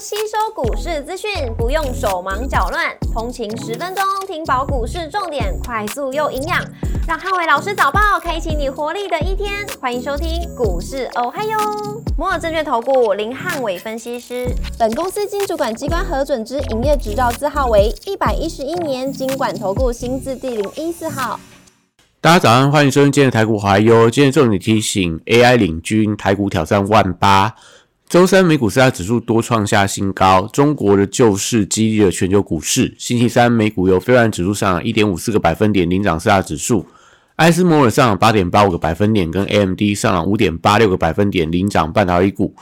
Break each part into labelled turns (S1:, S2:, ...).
S1: 吸收股市资讯，不用手忙脚乱，通勤十分钟听饱股市重点，快速又营养，让汉伟老师早报开启你活力的一天。欢迎收听股市哦嗨哟，摩尔证券投顾林汉伟分析师，本公司经主管机关核准之营业执照字号为一百一十一年经管投顾新字第零一四号。
S2: 大家早上，欢迎收听今天的台股华优。今天重点提醒：AI 领军，台股挑战万八。周三美股四大指数多创下新高，中国的救市激励了全球股市。星期三美股由非蓝指数上涨一点五四个百分点领涨四大指数，艾斯摩尔上涨八点八五个百分点，跟 AMD 上涨五点八六个百分点领涨半导体股。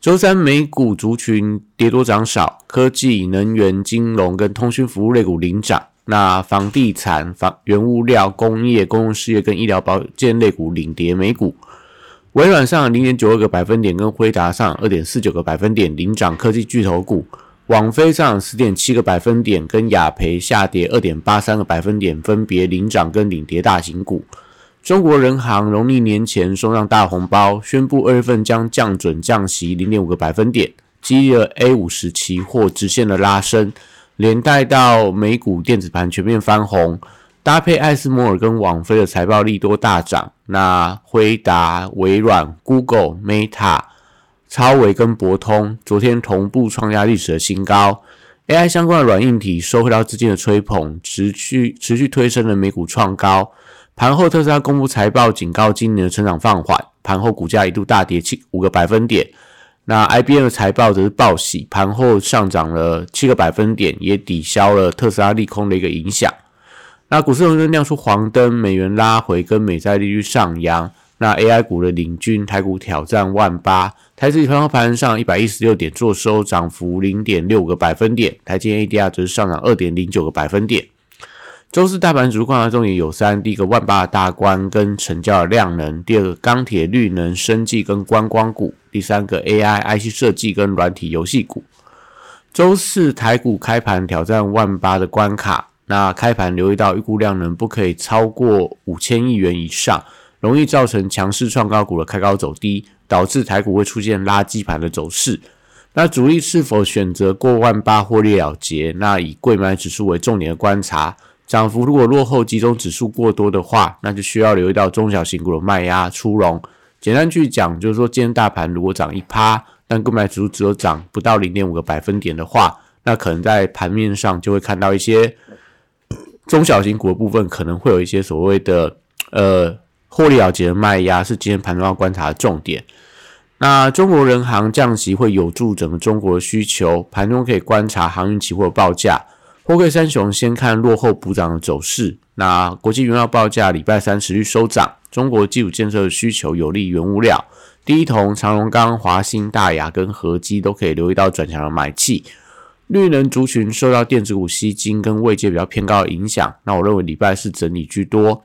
S2: 周三美股族群跌多涨少，科技、能源、金融跟通讯服务类股领涨，那房地产、房原物料、工业、公用事业跟医疗保健类股领跌美股。微软上零点九二个百分点，跟辉达上二点四九个百分点领涨科技巨头股；网飞上十点七个百分点，跟雅培下跌二点八三个百分点，分别领涨跟领跌大型股。中国人行农历年前送上大红包，宣布二月份将降准降息零点五个百分点，激励了 A 五十期货直线的拉升，连带到美股电子盘全面翻红。搭配艾斯摩尔跟网飞的财报利多大涨，那辉达、微软、Google、Meta、超维跟博通昨天同步创下历史的新高。AI 相关的软硬体收回到资金的吹捧，持续持续推升了美股创高。盘后特斯拉公布财报，警告今年的成长放缓，盘后股价一度大跌七五个百分点。那 IBM 的财报则是报喜，盘后上涨了七个百分点，也抵消了特斯拉利空的一个影响。那股市熔断亮出黄灯，美元拉回，跟美债利率上扬。那 AI 股的领军，台股挑战万八。台指盘后盘上一百一十六点，做收涨幅零点六个百分点。台积 ADR 则是上涨二点零九个百分点。周四大盘主观察重点有三：第一个万八的大关跟成交的量能；第二个钢铁、绿能、生技跟观光股；第三个 AI、IC 设计跟软体游戏股。周四台股开盘挑战万八的关卡。那开盘留意到预估量能不可以超过五千亿元以上，容易造成强势创高股的开高走低，导致台股会出现垃圾盘的走势。那主力是否选择过万八获利了结？那以贵买指数为重点的观察，涨幅如果落后集中指数过多的话，那就需要留意到中小型股的卖压出笼。简单去讲，就是说今天大盘如果涨一趴，但购买指数只有涨不到零点五个百分点的话，那可能在盘面上就会看到一些。中小型股的部分可能会有一些所谓的呃获利了结的卖压，是今天盘中要观察的重点。那中国人行降息会有助整个中国的需求，盘中可以观察航运期货报价。货柜三雄先看落后补涨的走势。那国际原料报价礼拜三持续收涨，中国基础建设的需求有利原物料，第一铜、长荣钢、华兴、大雅跟合基都可以留意到转强的买气。绿能族群受到电子股吸金跟位阶比较偏高的影响，那我认为礼拜四整理居多。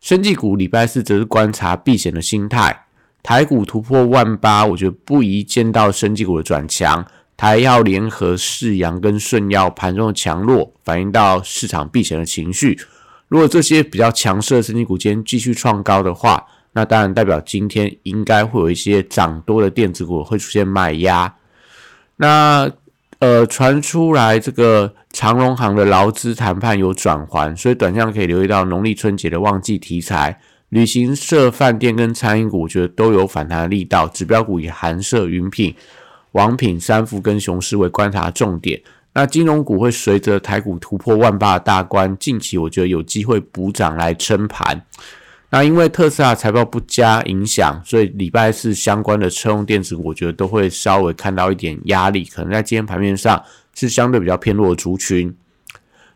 S2: 生技股礼拜四则是观察避险的心态。台股突破万八，我觉得不宜见到生技股的转强。台药联合、世阳跟顺药盘中的强弱，反映到市场避险的情绪。如果这些比较强势的生技股今天继续创高的话，那当然代表今天应该会有一些涨多的电子股会出现卖压。那呃，传出来这个长荣行的劳资谈判有转圜，所以短线可以留意到农历春节的旺季题材，旅行社、饭店跟餐饮股，我觉得都有反弹的力道。指标股以韩社、云品、王品、三富跟雄狮为观察重点。那金融股会随着台股突破万八大关，近期我觉得有机会补涨来撑盘。那因为特斯拉财报不佳影响，所以礼拜四相关的车用电子股，我觉得都会稍微看到一点压力，可能在今天盘面上是相对比较偏弱的族群。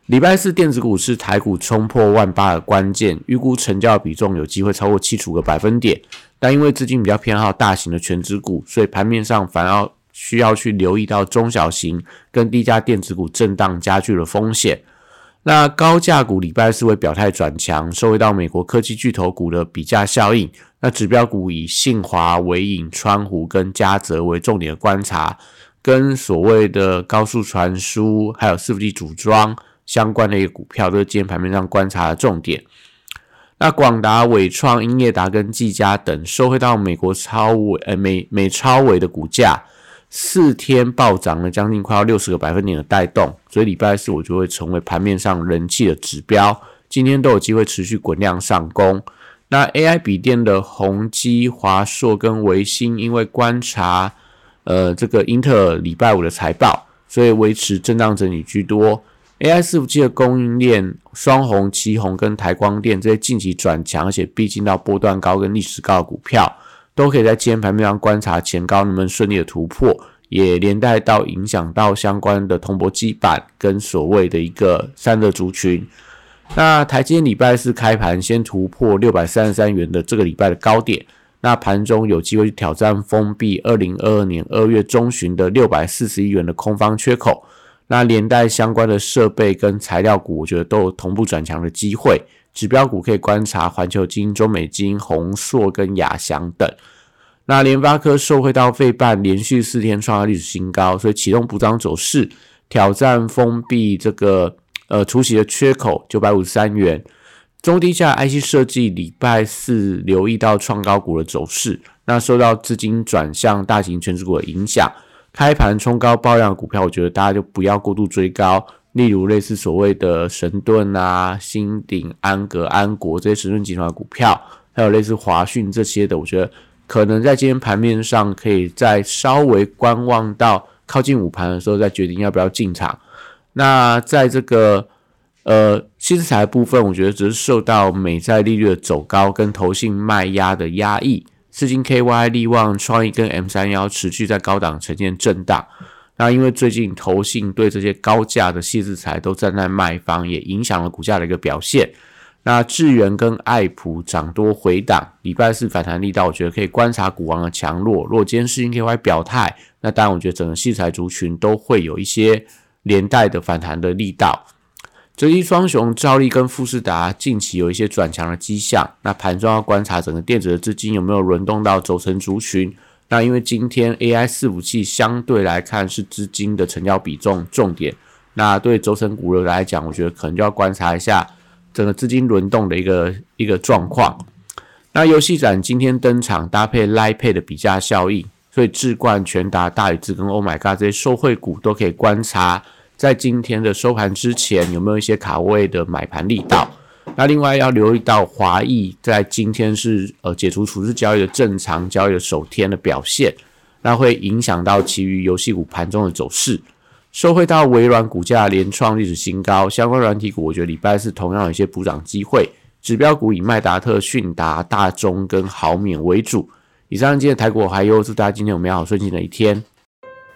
S2: 礼拜四电子股是台股冲破万八的关键，预估成交比重有机会超过七十五个百分点，但因为资金比较偏好大型的全指股，所以盘面上反而需要去留意到中小型跟低价电子股震荡加剧的风险。那高价股礼拜四会表态转强，受惠到美国科技巨头股的比价效应。那指标股以信华、伟影、川湖跟嘉泽为重点观察，跟所谓的高速传输还有伺服器组装相关的一个股票，都是今天盘面上观察的重点。那广达、伟创、英业达跟技嘉等，受惠到美国超伟呃美美超伟的股价。四天暴涨了将近快要六十个百分点的带动，所以礼拜四我就会成为盘面上人气的指标。今天都有机会持续滚量上攻。那 AI 笔电的宏基、华硕跟维新，因为观察呃这个英特尔礼拜五的财报，所以维持震荡整理居多。AI 伺服器的供应链双红、旗红跟台光电这些近期转强，而且逼近到波段高跟历史高的股票，都可以在今天盘面上观察前高能不能顺利的突破，也连带到影响到相关的铜箔基板跟所谓的一个散热族群。那台积电礼拜四开盘先突破六百三十三元的这个礼拜的高点，那盘中有机会去挑战封闭二零二二年二月中旬的六百四十一元的空方缺口。那连带相关的设备跟材料股，我觉得都有同步转强的机会。指标股可以观察环球金、中美金、宏硕跟亚翔等。那联发科受惠到费半连续四天创下历史新高，所以启动补涨走势，挑战封闭这个呃除息的缺口九百五十三元。中低价 IC 设计礼拜四留意到创高股的走势，那受到资金转向大型全职股的影响。开盘冲高爆量股票，我觉得大家就不要过度追高。例如类似所谓的神盾啊、新鼎、安格、安国这些神盾集团的股票，还有类似华讯这些的，我觉得可能在今天盘面上可以再稍微观望到靠近午盘的时候再决定要不要进场。那在这个呃新材部分，我觉得只是受到美债利率的走高跟投信卖压的压抑。资金 KY、利旺、创意跟 M 三幺持续在高档呈现震荡。那因为最近投信对这些高价的细字材都站在卖方，也影响了股价的一个表现。那智源跟爱普涨多回档，礼拜四反弹力道，我觉得可以观察股王的强弱。若今天四金 KY 表态，那当然我觉得整个细材族群都会有一些连带的反弹的力道。折一双雄，兆利跟富士达近期有一些转强的迹象。那盘中要观察整个电子的资金有没有轮动到轴承族群。那因为今天 AI 伺服器相对来看是资金的成交比重重点。那对轴承股的来讲，我觉得可能就要观察一下整个资金轮动的一个一个状况。那游戏展今天登场，搭配 Line Pay 的比价效应，所以智冠、全达、大宇智跟 Oh My God 这些受惠股都可以观察。在今天的收盘之前，有没有一些卡位的买盘力道？那另外要留意到华裔在今天是呃解除处置交易的正常交易的首天的表现，那会影响到其余游戏股盘中的走势。收回到微软股价连创历史新高，相关软体股我觉得礼拜四同样有一些补涨机会。指标股以麦达特、迅达、大中跟豪免为主。以上今天台股还有祝大家今天有美好顺境的一天。